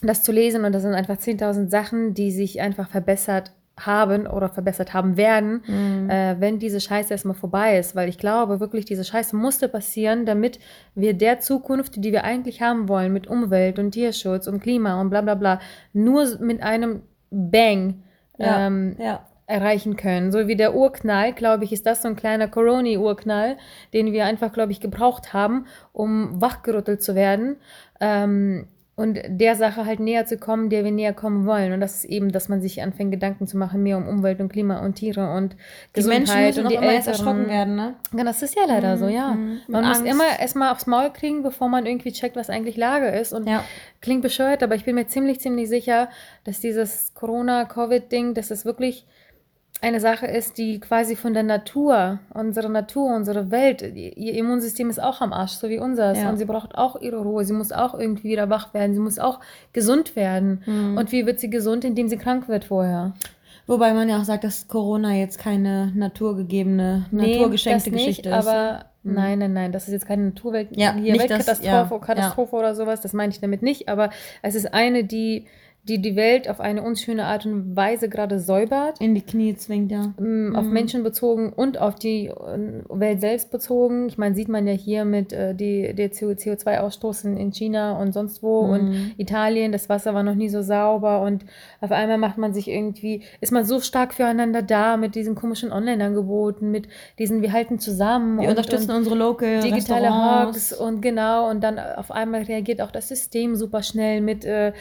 das zu lesen und das sind einfach 10.000 Sachen, die sich einfach verbessert haben oder verbessert haben werden, Mhm. äh, wenn diese Scheiße erstmal vorbei ist. Weil ich glaube wirklich, diese Scheiße musste passieren, damit wir der Zukunft, die wir eigentlich haben wollen, mit Umwelt und Tierschutz und Klima und bla bla bla, nur mit einem Bang Ja, ähm, ja. erreichen können. So wie der Urknall, glaube ich, ist das so ein kleiner Corona-Urknall, den wir einfach, glaube ich, gebraucht haben, um wachgerüttelt zu werden. Ähm, und der Sache halt näher zu kommen, der wir näher kommen wollen. Und das ist eben, dass man sich anfängt, Gedanken zu machen, mehr um Umwelt und Klima und Tiere und Die Menschen Gesundheit müssen und die immer erst erschrocken werden, ne? Ja, das ist ja leider so, ja. mhm. Man Mit muss Angst. immer erstmal aufs Maul kriegen, bevor man irgendwie checkt, was eigentlich Lage ist. Und Ja. klingt bescheuert, aber ich bin mir ziemlich, ziemlich sicher, dass dieses Corona-Covid-Ding, dass es wirklich eine Sache ist, die quasi von der Natur, unsere Natur, unsere Welt, ihr Immunsystem ist auch am Arsch, so wie unseres. Ja. Und sie braucht auch ihre Ruhe. Sie muss auch irgendwie wieder wach werden. Sie muss auch gesund werden. Mhm. Und wie wird sie gesund, indem sie krank wird vorher? Wobei man ja auch sagt, dass Corona jetzt keine naturgegebene, naturgeschenkte das nicht, Geschichte ist. Aber nein, nein, nein, das ist jetzt keine Naturwelt Ja, nicht das- Weltkatastrophe ja, Katastrophe oder sowas, das meine ich damit nicht, aber es ist eine, die die, die Welt auf eine unschöne Art und Weise gerade säubert. In die Knie zwingt, ja. ähm, Auf Menschen bezogen und auf die äh, Welt selbst bezogen. Ich meine, sieht man ja hier mit äh, die, der CO2-Ausstoß in, in China und sonst wo und Italien. Das Wasser war noch nie so sauber und auf einmal macht man sich irgendwie, ist man so stark füreinander da mit diesen komischen Online-Angeboten, mit diesen, wir halten zusammen. Wir und, unterstützen und unsere Local digitale. Hogs und genau und dann auf einmal reagiert auch das System super schnell mit äh,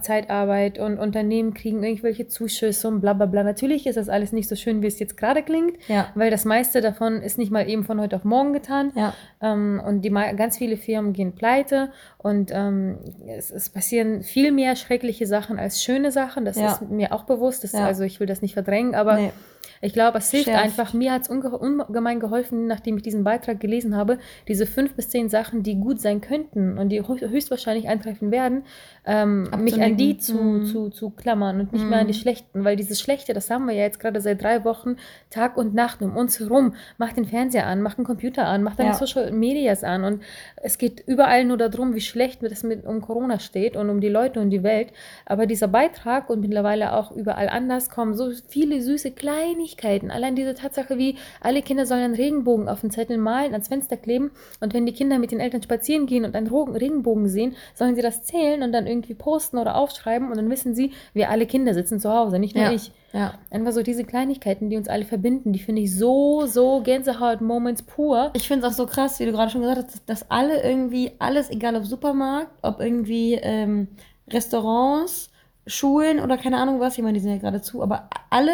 Kurzzeitarbeit und Unternehmen kriegen irgendwelche Zuschüsse und bla bla bla. Natürlich ist das alles nicht so schön, wie es jetzt gerade klingt, Ja. weil das meiste davon ist nicht mal eben von heute auf morgen getan. Ja. Ähm, und die, ganz viele Firmen gehen pleite und ähm, es, es passieren viel mehr schreckliche Sachen als schöne Sachen. Das Ja. ist mir auch bewusst. Das. Also ich will das nicht verdrängen, aber Nee. Ich glaube, es hilft Schärft. einfach. Mir hat es unge ungemein geholfen, nachdem ich diesen Beitrag gelesen habe, diese fünf bis zehn Sachen, die gut sein könnten und die hö- höchstwahrscheinlich eintreffen werden, ähm, mich an die zu, Mhm. zu, zu klammern und nicht mehr an die schlechten. Weil dieses Schlechte, das haben wir ja jetzt gerade seit drei Wochen Tag und Nacht um uns herum. Mach den Fernseher an, mach den Computer an, mach deine Ja. Social Medias an. Und es geht überall nur darum, wie schlecht es mit um Corona steht und um die Leute und die Welt. Aber dieser Beitrag und mittlerweile auch überall anders kommen so viele süße Kleinigkeiten. Allein diese Tatsache, wie alle Kinder sollen einen Regenbogen auf den Zettel malen, ans Fenster kleben. Und wenn die Kinder mit den Eltern spazieren gehen und einen Regenbogen sehen, sollen sie das zählen und dann irgendwie posten oder aufschreiben. Und dann wissen sie, wir alle Kinder sitzen zu Hause, nicht nur Ja. ich. Ja. Einfach so diese Kleinigkeiten, die uns alle verbinden, die finde ich so, so Gänsehaut-Moments pur. Ich finde es auch so krass, wie du gerade schon gesagt hast, dass, dass alle irgendwie, alles, egal ob Supermarkt, ob irgendwie ähm, Restaurants, Schulen oder keine Ahnung was, ich meine, die sind ja gerade zu, aber alle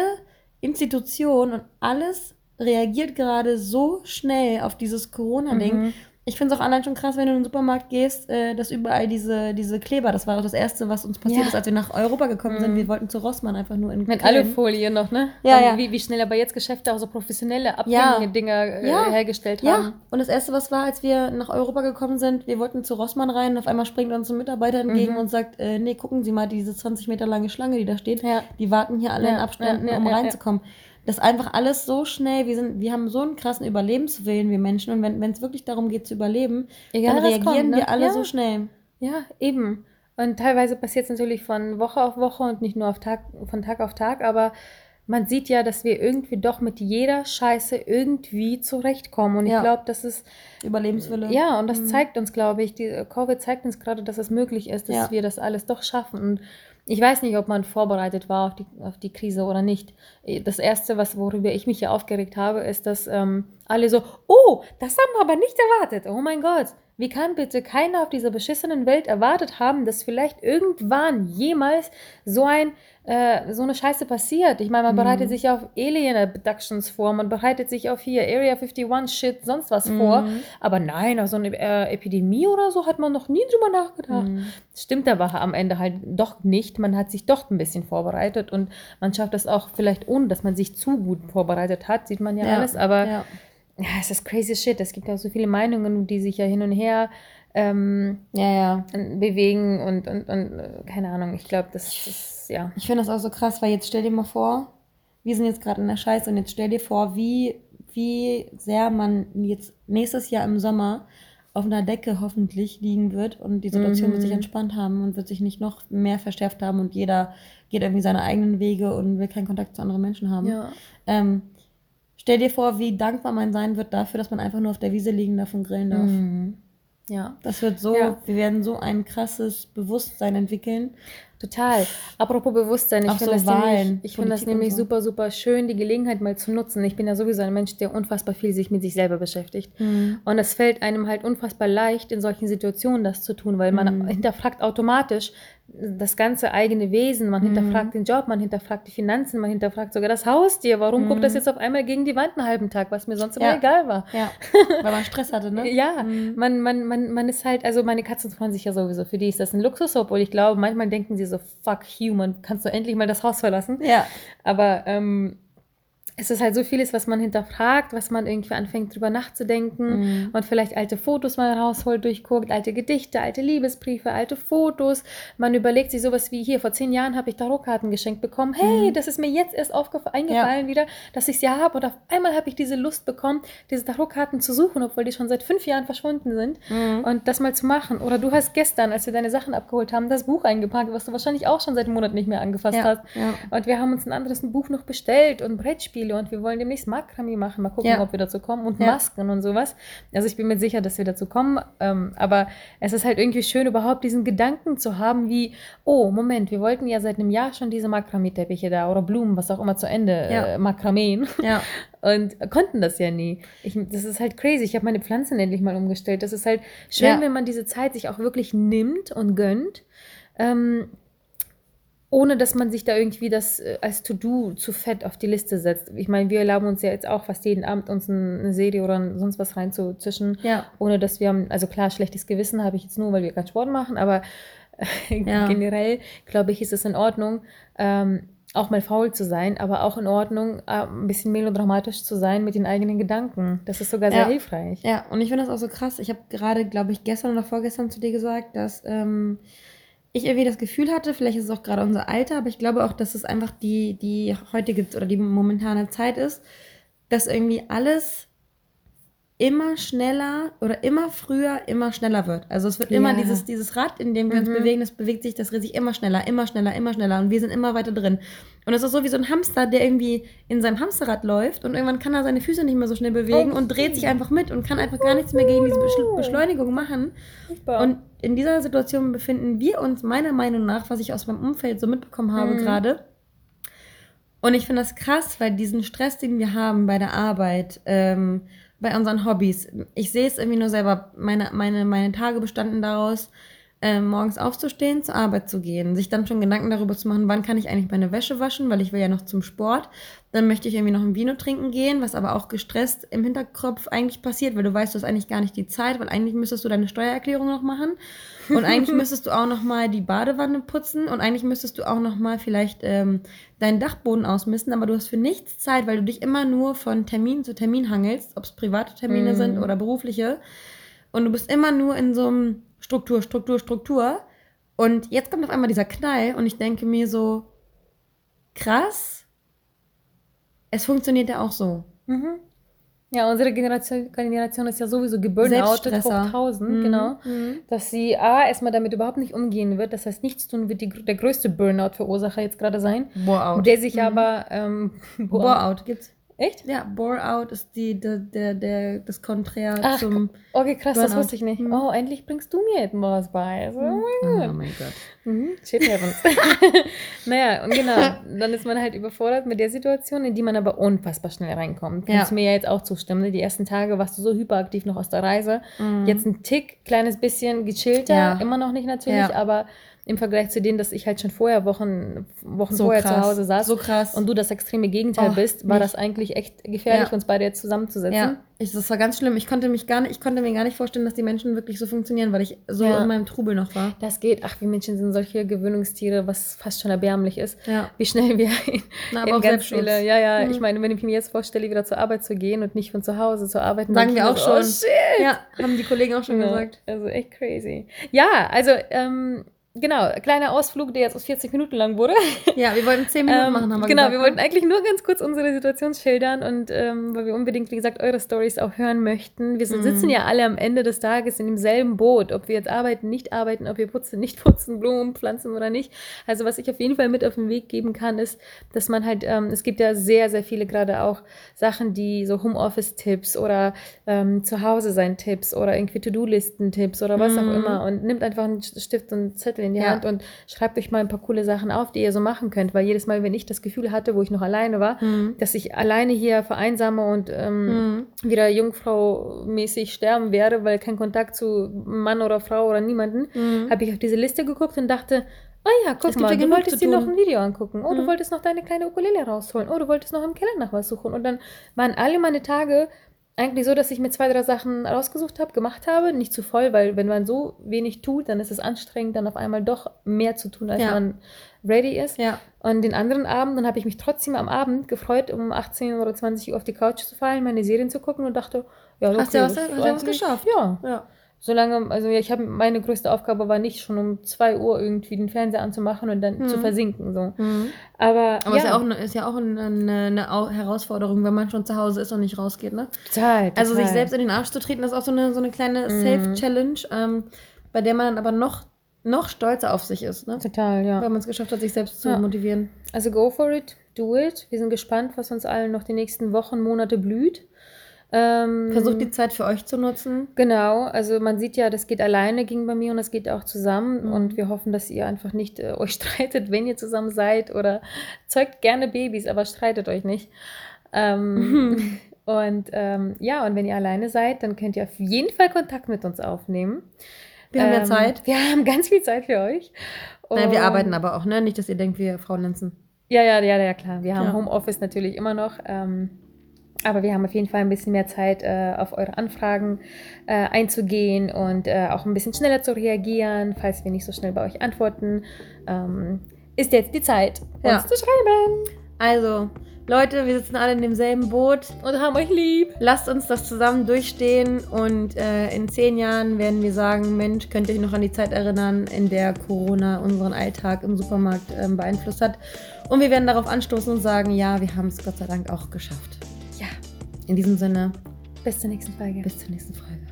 Institutionen und alles reagiert gerade so schnell auf dieses Corona-Ding. Ich finde es auch allein schon krass, wenn du in den Supermarkt gehst, äh, dass überall diese, diese Kleber, das war auch das Erste, was uns passiert Ja. ist, als wir nach Europa gekommen sind. Wir wollten zu Rossmann einfach nur in Mit. Alufolie noch, ne? Ja, Dann ja. Wie, wie schnell aber jetzt Geschäfte auch so professionelle, Ja. abhängige Dinger äh, Ja. hergestellt Ja, haben. und das Erste, was war, als wir nach Europa gekommen sind, wir wollten zu Rossmann rein, und auf einmal springt uns ein Mitarbeiter entgegen und sagt, äh, nee, gucken Sie mal, diese 20 Meter lange Schlange, die da steht, Ja. die warten hier alle Ja, in Abständen, ja, ja, um ja, ja. reinzukommen. Das einfach alles so schnell, wir, sind, wir haben so einen krassen Überlebenswillen, wir Menschen, und wenn es wirklich darum geht zu überleben, Egal, dann reagieren kommt, ne? wir alle Ja. so schnell. Ja, eben. Und teilweise passiert es natürlich von Woche auf Woche und nicht nur auf Tag, von Tag auf Tag, aber man sieht ja, dass wir irgendwie doch mit jeder Scheiße irgendwie zurechtkommen. Und Ja. ich glaube, das ist, Überlebenswille. ja, und das zeigt uns, glaube ich, die Covid zeigt uns gerade, dass es möglich ist, dass Ja. wir das alles doch schaffen. Und ich weiß nicht, ob man vorbereitet war auf die, auf die Krise oder nicht. Das Erste, was, worüber ich mich ja aufgeregt habe, ist, dass ähm, alle so, oh, das haben wir aber nicht erwartet. Oh mein Gott. Wie kann bitte keiner auf dieser beschissenen Welt erwartet haben, dass vielleicht irgendwann jemals so ein äh, so eine Scheiße passiert? Ich meine, man bereitet sich auf Alien Abductions vor, man bereitet sich auf hier Area 51 Shit, sonst was vor. Aber nein, auf so eine äh, Epidemie oder so hat man noch nie drüber nachgedacht. Stimmt aber am Ende halt doch nicht. Man hat sich doch ein bisschen vorbereitet und man schafft das auch vielleicht ohne, dass man sich zu gut vorbereitet hat, sieht man ja, Ja, alles. Aber ja. Ja, es ist crazy shit. Es gibt ja so viele Meinungen, die sich ja hin und her ähm, Ja, ja. bewegen und, und, und äh, keine Ahnung. Ich glaube, das ist, ja. Ich finde das auch so krass, weil jetzt stell dir mal vor, wir sind jetzt gerade in der Scheiße und jetzt stell dir vor, wie, wie sehr man jetzt nächstes Jahr im Sommer auf einer Decke hoffentlich liegen wird und die Situation wird sich Mhm. entspannt haben und wird sich nicht noch mehr verschärft haben und jeder geht irgendwie seine eigenen Wege und will keinen Kontakt zu anderen Menschen haben. Ja. Ähm, stell dir vor, wie dankbar man sein wird dafür, dass man einfach nur auf der Wiese liegen darf und grillen darf. Mhm. Ja. Das wird so, Ja. wir werden so ein krasses Bewusstsein entwickeln. Total. Apropos Bewusstsein, ich finde so das, nämlich, ich find das nämlich so. super, super schön, die Gelegenheit mal zu nutzen. Ich bin ja sowieso ein Mensch, der unfassbar viel sich mit sich selber beschäftigt. Mhm. Und es fällt einem halt unfassbar leicht, in solchen Situationen das zu tun, weil man Mhm. hinterfragt automatisch das ganze eigene Wesen. Man Mhm. hinterfragt den Job, man hinterfragt die Finanzen, man hinterfragt sogar das Haustier. Warum guckt das Mhm. jetzt auf einmal gegen die Wand einen halben Tag, was mir sonst immer Ja. egal war? Ja, weil man Stress hatte, ne? Ja, Mhm. man, man, man, man ist halt, also meine Katzen freuen sich ja sowieso, für die ist das ein Luxus, obwohl ich glaube, manchmal denken sie so, fuck you, man kannst du endlich mal das Haus verlassen. Ja. Aber ähm, es ist halt so vieles, was man hinterfragt, was man irgendwie anfängt drüber nachzudenken Mhm. und vielleicht alte Fotos mal rausholt, durchguckt, alte Gedichte, alte Liebesbriefe, alte Fotos. Man überlegt sich sowas wie hier, vor zehn Jahren habe ich Tarotkarten geschenkt bekommen. Hey, Mhm. das ist mir jetzt erst eingefallen wieder, dass ich ja habe und auf einmal habe ich diese Lust bekommen, diese Tarotkarten zu suchen, obwohl die schon seit fünf Jahren verschwunden sind Mhm. und das mal zu machen. Oder du hast gestern, als wir deine Sachen abgeholt haben, das Buch eingepackt, was du wahrscheinlich auch schon seit einem Monat nicht mehr angefasst Ja, hast. ja. Und wir haben uns ein anderes Buch noch bestellt und Brettspiele und wir wollen demnächst Makramee machen. Mal gucken, Ja. ob wir dazu kommen. Und Ja. Masken und sowas. Also ich bin mir sicher, dass wir dazu kommen. Ähm, aber es ist halt irgendwie schön, überhaupt diesen Gedanken zu haben, wie, oh, Moment, wir wollten ja seit einem Jahr schon diese Makramee-Teppiche da oder Blumen, was auch immer zu Ende, Ja. äh, Makrameen. Ja. Und konnten das ja nie. Ich, das ist halt crazy. Ich habe meine Pflanzen endlich mal umgestellt. Das ist halt schön, wenn man diese Zeit sich auch wirklich nimmt und gönnt. Ähm, ohne dass man sich da irgendwie das äh, als To-Do zu fett auf die Liste setzt. Ich meine, wir erlauben uns ja jetzt auch fast jeden Abend uns ein- eine Serie oder sonst was reinzuzischen, Ja. ohne dass wir haben, also klar, schlechtes Gewissen habe ich jetzt nur, weil wir keinen Sport machen, aber Ja. generell, glaube ich, ist es in Ordnung, ähm, auch mal faul zu sein, aber auch in Ordnung, äh, ein bisschen melodramatisch zu sein mit den eigenen Gedanken. Das ist sogar sehr Ja. hilfreich. Ja, und ich finde das auch so krass. Ich habe gerade, glaube ich, gestern oder vorgestern zu dir gesagt, dass ähm, ich irgendwie das Gefühl hatte, vielleicht ist es auch gerade unser Alter, aber ich glaube auch, dass es einfach die, die heutige oder die momentane Zeit ist, dass irgendwie alles immer schneller oder immer früher immer schneller wird. Also es wird immer Ja. dieses, dieses Rad, in dem wir uns Mhm. bewegen, das bewegt sich, das dreht sich immer schneller, immer schneller, immer schneller und wir sind immer weiter drin. Und es ist so wie so ein Hamster, der irgendwie in seinem Hamsterrad läuft und irgendwann kann er seine Füße nicht mehr so schnell bewegen Oh. und dreht sich einfach mit und kann einfach gar nichts mehr gegen diese Beschl- Beschleunigung machen. Super. Und in dieser Situation befinden wir uns meiner Meinung nach, was ich aus meinem Umfeld so mitbekommen habe Mhm. gerade. Und ich finde das krass, weil diesen Stress, den wir haben bei der Arbeit, ähm, bei unseren Hobbys, ich sehe es irgendwie nur selber, meine, meine, meine Tage bestanden daraus, ähm, morgens aufzustehen, zur Arbeit zu gehen, sich dann schon Gedanken darüber zu machen, wann kann ich eigentlich meine Wäsche waschen, weil ich will ja noch zum Sport. Dann möchte ich irgendwie noch ein Vino trinken gehen, was aber auch gestresst im Hinterkopf eigentlich passiert, weil du weißt, du hast eigentlich gar nicht die Zeit, weil eigentlich müsstest du deine Steuererklärung noch machen und eigentlich müsstest du auch noch mal die Badewanne putzen und eigentlich müsstest du auch noch mal vielleicht ähm, deinen Dachboden ausmisten, aber du hast für nichts Zeit, weil du dich immer nur von Termin zu Termin hangelst, ob es private Termine Mhm. sind oder berufliche und du bist immer nur in so einem Struktur, Struktur, Struktur und jetzt kommt auf einmal dieser Knall und ich denke mir so krass, es funktioniert ja auch so. Mhm. Ja, unsere Generation, Generation ist ja sowieso geburnoutet hoch Selbststresser. 1000, Mhm. genau. Mhm. Dass sie A, erstmal damit überhaupt nicht umgehen wird. Das heißt, nichts tun wird die, der größte Burnout-Verursacher jetzt gerade sein. Bore-out. Der sich Mhm. aber. Ähm, Bore-out gibt's. Echt? Ja, Bore-out ist die, der, der, der, das Konträr Ach, zum. Okay, krass, das Burnout. wusste ich nicht. Mhm. Oh, endlich bringst du mir etwas bei. So, oh mein Gott. mein Gott. Mhm, shit happens. naja, und genau, dann ist man halt überfordert mit der Situation, in die man aber unfassbar schnell reinkommt. Kannst Ja. mir ja jetzt auch zustimmen. ne? Die ersten Tage warst du so hyperaktiv noch aus der Reise. Mhm. Jetzt ein Tick, kleines bisschen gechillter, Ja. immer noch nicht natürlich, Ja. aber im Vergleich zu denen, dass ich halt schon vorher Wochen, Wochen So vorher krass. zu Hause saß So krass. und du das extreme Gegenteil Oh, bist, war nicht. das eigentlich echt gefährlich, Ja. uns beide jetzt zusammenzusetzen. ja, ich, das war ganz schlimm. Ich konnte mich gar nicht, ich konnte mir gar nicht vorstellen, dass die Menschen wirklich so funktionieren, weil ich so Ja. in meinem Trubel noch war. Das geht. Ach, wir Menschen sind solche Gewöhnungstiere, was fast schon erbärmlich ist. Ja. Wie schnell wir in, Na, aber in auch ganz viele, ja, ja, Mhm. ich meine, wenn ich mir jetzt vorstelle, wieder zur Arbeit zu gehen und nicht von zu Hause zu arbeiten, Sagen wir auch mir schon. so, Oh, shit. Ja, haben die Kollegen auch schon gesagt. Also echt crazy. Ja, also, ähm, genau, kleiner Ausflug, der jetzt aus 40 Minuten lang wurde. Ja, wir wollten 10 Minuten Ähm, machen, haben wir genau, gesagt. wir ne? wollten eigentlich nur ganz kurz unsere Situation schildern und ähm, weil wir unbedingt, wie gesagt, eure Stories auch hören möchten. Wir sind, Mhm. sitzen ja alle am Ende des Tages in demselben Boot, ob wir jetzt arbeiten, nicht arbeiten, ob wir putzen, nicht putzen, Blumen pflanzen oder nicht. Also was ich auf jeden Fall mit auf den Weg geben kann, ist, dass man halt, ähm, es gibt ja sehr, sehr viele gerade auch Sachen, die so Homeoffice-Tipps oder ähm, Zuhause sein Tipps oder irgendwie To-Do-Listen-Tipps oder was auch Mhm. immer und nimmt einfach einen Stift und Zettel Zettel in die Ja. Hand und schreibt euch mal ein paar coole Sachen auf, die ihr so machen könnt. Weil jedes Mal, wenn ich das Gefühl hatte, wo ich noch alleine war, Mhm. dass ich alleine hier vereinsame und ähm, Mhm. wieder Jungfrau-mäßig sterben werde, weil kein Kontakt zu Mann oder Frau oder niemanden, Mhm. habe ich auf diese Liste geguckt und dachte, oh ja, guck mal, ja du wolltest dir noch ein Video angucken. Oh, du Mhm. wolltest noch deine kleine Ukulele rausholen. Oh, du wolltest noch im Keller nach was suchen. Und dann waren alle meine Tage eigentlich so, dass ich mir zwei, drei Sachen rausgesucht habe, gemacht habe. Nicht zu voll, weil wenn man so wenig tut, dann ist es anstrengend, dann auf einmal doch mehr zu tun, als Ja. man ready ist. Ja. Und den anderen Abend, dann habe ich mich trotzdem am Abend gefreut, um 18 oder 20 Uhr auf die Couch zu fallen, meine Serien zu gucken und dachte, ja, okay, Hast du was- hast was eigentlich- geschafft. Ja. Ja. Solange, also ja, ich habe meine größte Aufgabe war nicht schon um 2 Uhr irgendwie den Fernseher anzumachen und dann Mhm. zu versinken. So. Mhm. Aber, Aber es ist ja auch, eine, ist ja auch eine, eine, eine Au- Herausforderung, wenn man schon zu Hause ist und nicht rausgeht, ne? total, total. Also sich selbst in den Arsch zu treten, ist auch so eine, so eine kleine Mhm. Safe-Challenge, ähm, bei der man dann aber noch, noch stolzer auf sich ist, ne? Total, ja. Weil man es geschafft hat, sich selbst zu Ja. motivieren. Also go for it, do it. Wir sind gespannt, was uns allen noch die nächsten Wochen, Monate blüht. Ähm, Versucht die Zeit für euch zu nutzen. Genau, also man sieht ja, das geht alleine, ging bei mir und das geht auch zusammen. Mhm. Und wir hoffen, dass ihr einfach nicht äh, euch streitet, wenn ihr zusammen seid oder zeugt gerne Babys, aber streitet euch nicht. Ähm, Und ähm, ja, und wenn ihr alleine seid, dann könnt ihr auf jeden Fall Kontakt mit uns aufnehmen. Wir haben ja Ähm, Zeit. Wir haben ganz viel Zeit für euch. Nein, wir Und- arbeiten aber auch, ne? Nicht, dass ihr denkt, wir faulenzen. Ja, ja, ja, ja, klar. Wir haben Ja. Homeoffice natürlich immer noch. Ähm, aber wir haben auf jeden Fall ein bisschen mehr Zeit, äh, auf eure Anfragen äh, einzugehen und äh, auch ein bisschen schneller zu reagieren, falls wir nicht so schnell bei euch antworten. Ähm, ist jetzt die Zeit, uns Ja. zu schreiben. Also, Leute, wir sitzen alle in demselben Boot. Und haben euch lieb. Lasst uns das zusammen durchstehen und äh, in zehn Jahren werden wir sagen, Mensch, könnt ihr euch noch an die Zeit erinnern, in der Corona unseren Alltag im Supermarkt ähm, beeinflusst hat. Und wir werden darauf anstoßen und sagen, ja, wir haben es Gott sei Dank auch geschafft. In diesem Sinne, bis zur nächsten Folge. bis zur nächsten Folge.